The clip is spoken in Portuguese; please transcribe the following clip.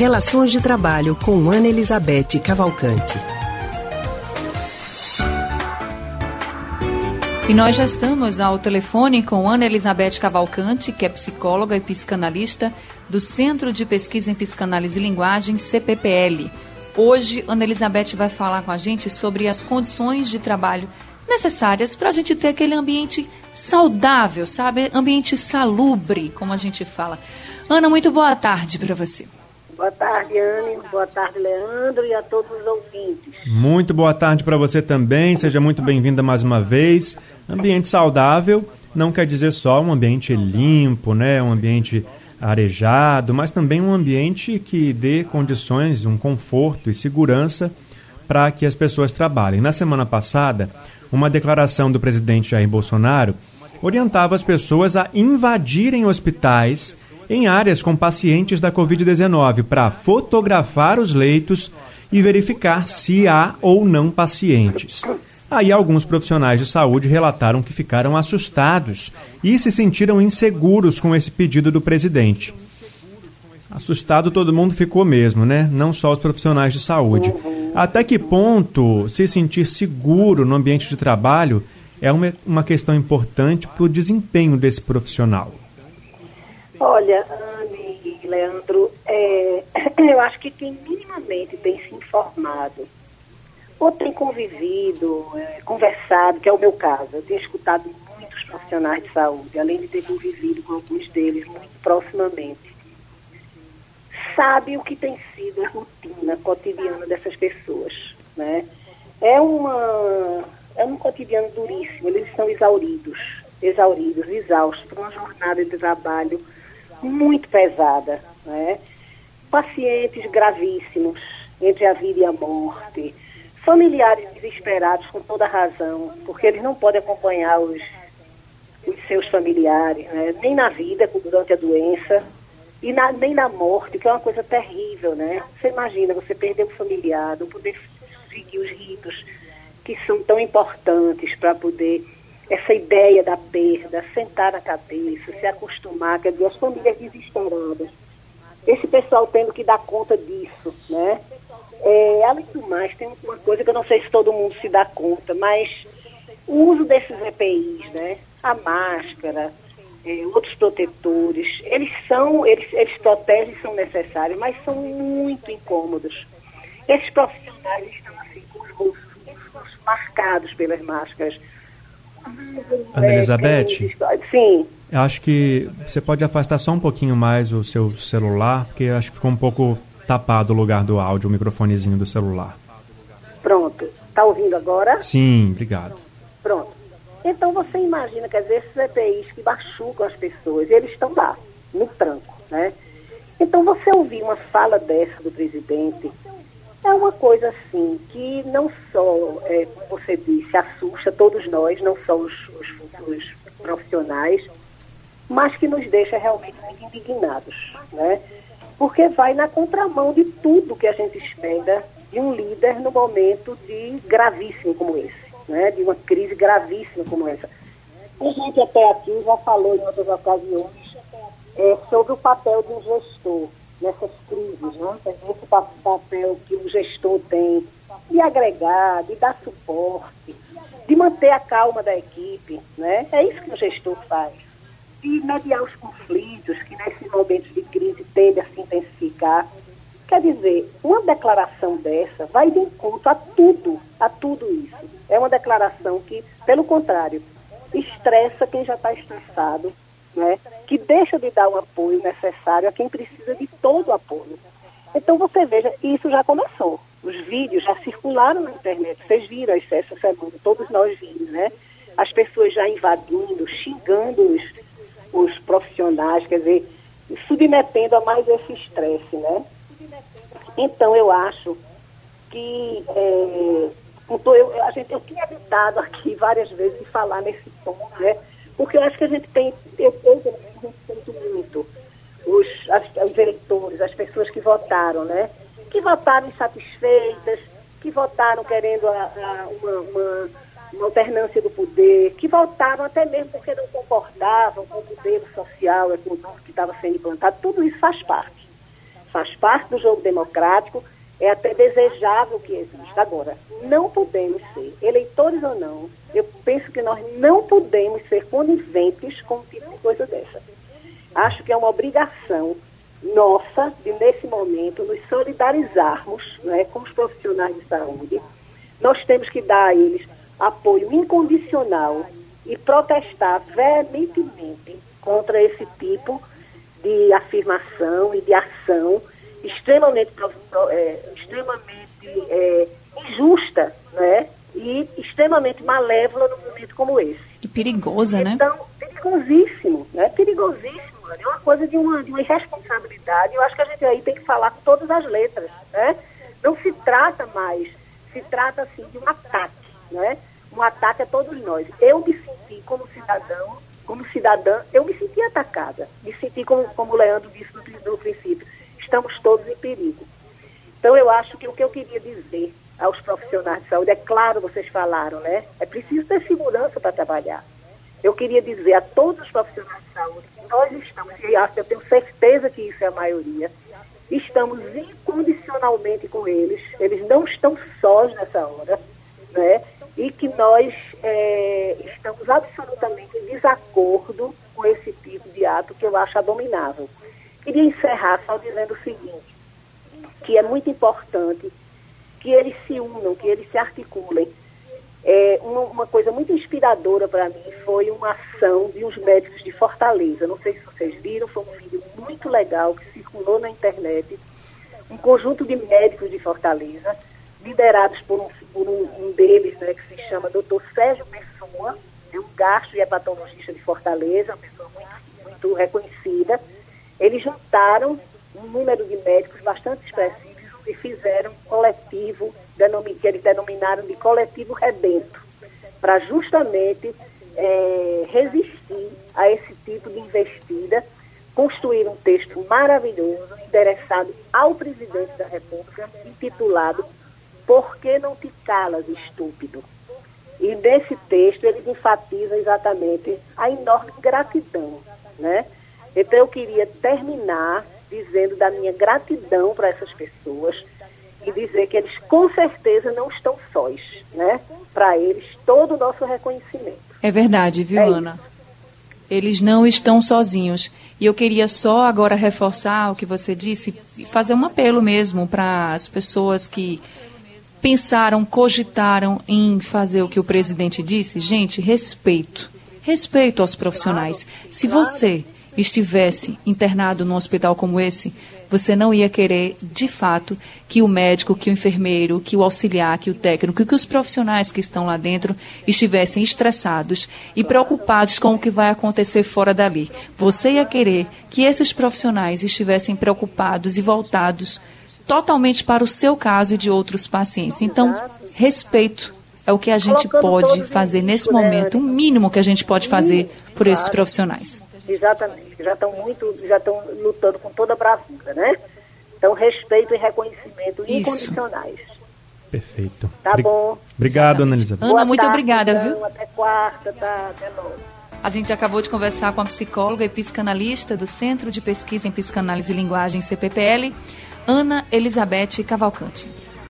Relações de Trabalho com Ana Elizabeth Cavalcante. E nós já estamos ao telefone com Ana Elizabeth Cavalcante, que é psicóloga e psicanalista do Centro de Pesquisa em Psicanálise e Linguagem, CPPL. Hoje, Ana Elizabeth vai falar com a gente sobre as condições de trabalho necessárias para a gente ter aquele ambiente saudável, sabe? Ambiente salubre, como a gente fala. Ana, muito boa tarde para você. Boa tarde, Anne. Boa tarde, Leandro, e a todos os ouvintes. Muito boa tarde para você também. Seja muito bem-vinda mais uma vez. Ambiente saudável não quer dizer só um ambiente limpo, né? Um ambiente arejado, mas também um ambiente que dê condições, um conforto e segurança para que as pessoas trabalhem. Na semana passada, uma declaração do presidente Jair Bolsonaro orientava as pessoas a invadirem hospitais em áreas com pacientes da Covid-19 para fotografar os leitos e verificar se há ou não pacientes. Aí alguns profissionais de saúde relataram que ficaram assustados e se sentiram inseguros com esse pedido do presidente. Assustado todo mundo ficou mesmo, né? Não só os profissionais de saúde. Até que ponto se sentir seguro no ambiente de trabalho é uma, questão importante para o desempenho desse profissional? Olha, Anne e Leandro, é, eu acho que quem minimamente tem se informado ou tem convivido, é, conversado, que é o meu caso, eu tenho escutado muitos profissionais de saúde, além de ter convivido com alguns deles muito proximamente, sabe o que tem sido a rotina cotidiana dessas pessoas, né? É uma é um cotidiano duríssimo, eles estão exauridos, exauridos, exaustos por uma jornada de trabalho muito pesada, né? pacientes gravíssimos entre a vida e a morte, familiares desesperados com toda razão, porque eles não podem acompanhar os, os seus familiares, né? nem na vida, durante a doença, e na, nem na morte, que é uma coisa terrível, né? Você imagina, você perder um familiar, não poder seguir os ritos que são tão importantes para poder essa ideia da perda, sentar na cabeça, se acostumar, quer dizer, as famílias desesperadas. Esse pessoal tendo que dar conta disso, né? É, além do mais, tem uma coisa que eu não sei se todo mundo se dá conta, mas o uso desses EPIs, né? A máscara, é, outros protetores, eles são, eles, eles protegem, são necessários, mas são muito incômodos. Esses profissionais estão assim com os rostos marcados pelas máscaras Ana Elizabeth? Sim. Eu acho que você pode afastar só um pouquinho mais o seu celular, porque acho que ficou um pouco tapado o lugar do áudio, o microfonezinho do celular. Pronto. Está ouvindo agora? Sim, obrigado. Pronto. Então você imagina, quer dizer, esses EPIs que machucam as pessoas, eles estão lá, no tranco, né? Então você ouvir uma fala dessa do presidente, é uma coisa assim que não só, é, como você disse, assusta todos nós, não só os, os, os profissionais, mas que nos deixa realmente muito indignados, né? Porque vai na contramão de tudo que a gente espera de um líder no momento de gravíssimo como esse, né? De uma crise gravíssima como essa. A gente até aqui já falou em outras ocasiões é, sobre o papel de um gestor nessas crises, né? esse papel que o gestor tem de agregar, de dar suporte, de manter a calma da equipe, né? É isso que o gestor faz. De mediar os conflitos que nesses momentos de crise tendem a se intensificar. Quer dizer, uma declaração dessa vai de encontro a tudo, a tudo isso. É uma declaração que, pelo contrário, estressa quem já está estressado, né, que deixa de dar o apoio necessário a quem precisa de todo o apoio. Então você veja, isso já começou. Os vídeos já circularam na internet. Vocês viram essa semana, todos nós vimos, né? As pessoas já invadindo, xingando os, os profissionais, quer dizer, submetendo a mais esse estresse, né? Então eu acho que é, eu, a gente, eu tinha evitado aqui várias vezes de falar nesse ponto, né? Porque eu acho que a gente tem, eu, eu respeito muito os, as, os eleitores, as pessoas que votaram, né? Que votaram insatisfeitas, que votaram querendo a, a, uma, uma, uma, alternância do poder, que votaram até mesmo porque não concordavam com o modelo social, econômico que estava sendo implantado. Tudo isso faz parte. faz parte do jogo democrático, é até desejável que exista. Agora, não podemos ser, eleitores ou não, eu penso que nós não podemos ser coniventes com um tipo de coisa dessa. Acho que é uma obrigação nossa de, nesse momento, nos solidarizarmos né, com os profissionais de saúde. Nós temos que dar a eles apoio incondicional e protestar veementemente contra esse tipo de afirmação e de ação extremamente, é, extremamente é, injusta né? e extremamente malévola num momento como esse. E perigosa, então, né? Perigosíssimo, né? perigosíssimo. É uma coisa de uma, de uma irresponsabilidade. Eu acho que a gente aí tem que falar com todas as letras. Né? Não se trata mais, se trata assim de um ataque. Né? Um ataque a todos nós. Eu me senti como cidadão, como cidadã, eu me senti atacada. Me senti como, como o Leandro disse no, no princípio estamos todos em perigo. Então, eu acho que o que eu queria dizer aos profissionais de saúde, é claro, vocês falaram, né? É preciso ter segurança para trabalhar. Eu queria dizer a todos os profissionais de saúde que nós estamos, e eu tenho certeza que isso é a maioria, estamos incondicionalmente com eles, eles não estão sós nessa hora, né? E que nós é, estamos absolutamente em desacordo com esse tipo de ato que eu acho abominável. Queria encerrar só dizendo o seguinte, que é muito importante que eles se unam, que eles se articulem. É, uma, uma coisa muito inspiradora para mim foi uma ação de uns médicos de Fortaleza. Não sei se vocês viram, foi um vídeo muito legal que circulou na internet. Um conjunto de médicos de Fortaleza, liderados por um, por um, deles, né, que se chama Dr. Sérgio Pessoa, é um gastro e hepatologista de Fortaleza, uma pessoa muito, muito reconhecida eles juntaram um número de médicos bastante expressivos e fizeram um coletivo, que eles denominaram de coletivo rebento, para justamente é, resistir a esse tipo de investida, construir um texto maravilhoso, endereçado ao presidente da República, intitulado Por que não te calas, estúpido? E nesse texto eles enfatizam exatamente a enorme gratidão, né? Então eu queria terminar dizendo da minha gratidão para essas pessoas e dizer que eles com certeza não estão sós, né? Para eles todo o nosso reconhecimento. É verdade, viu, é Ana? Eles não estão sozinhos. E eu queria só agora reforçar o que você disse e fazer um apelo mesmo para as pessoas que pensaram, cogitaram em fazer o que o presidente disse. Gente, respeito. Respeito aos profissionais. Se você estivesse internado num hospital como esse, você não ia querer, de fato, que o médico, que o enfermeiro, que o auxiliar, que o técnico, que os profissionais que estão lá dentro estivessem estressados e preocupados com o que vai acontecer fora dali. Você ia querer que esses profissionais estivessem preocupados e voltados totalmente para o seu caso e de outros pacientes. Então, respeito é o que a gente pode fazer nesse momento, o mínimo que a gente pode fazer por esses profissionais. Exatamente, já estão muito, já estão lutando com toda a bravura, né? Então, respeito e reconhecimento Isso. incondicionais. Perfeito. Tá Bri bom. Obrigado, Ana Elizabeth. Ana, muito tarde, obrigada, então, viu? Até quarta, tá? Até logo. A gente acabou de conversar com a psicóloga e psicanalista do Centro de Pesquisa em Psicanálise e Linguagem, CPPL, Ana Elizabeth Cavalcante.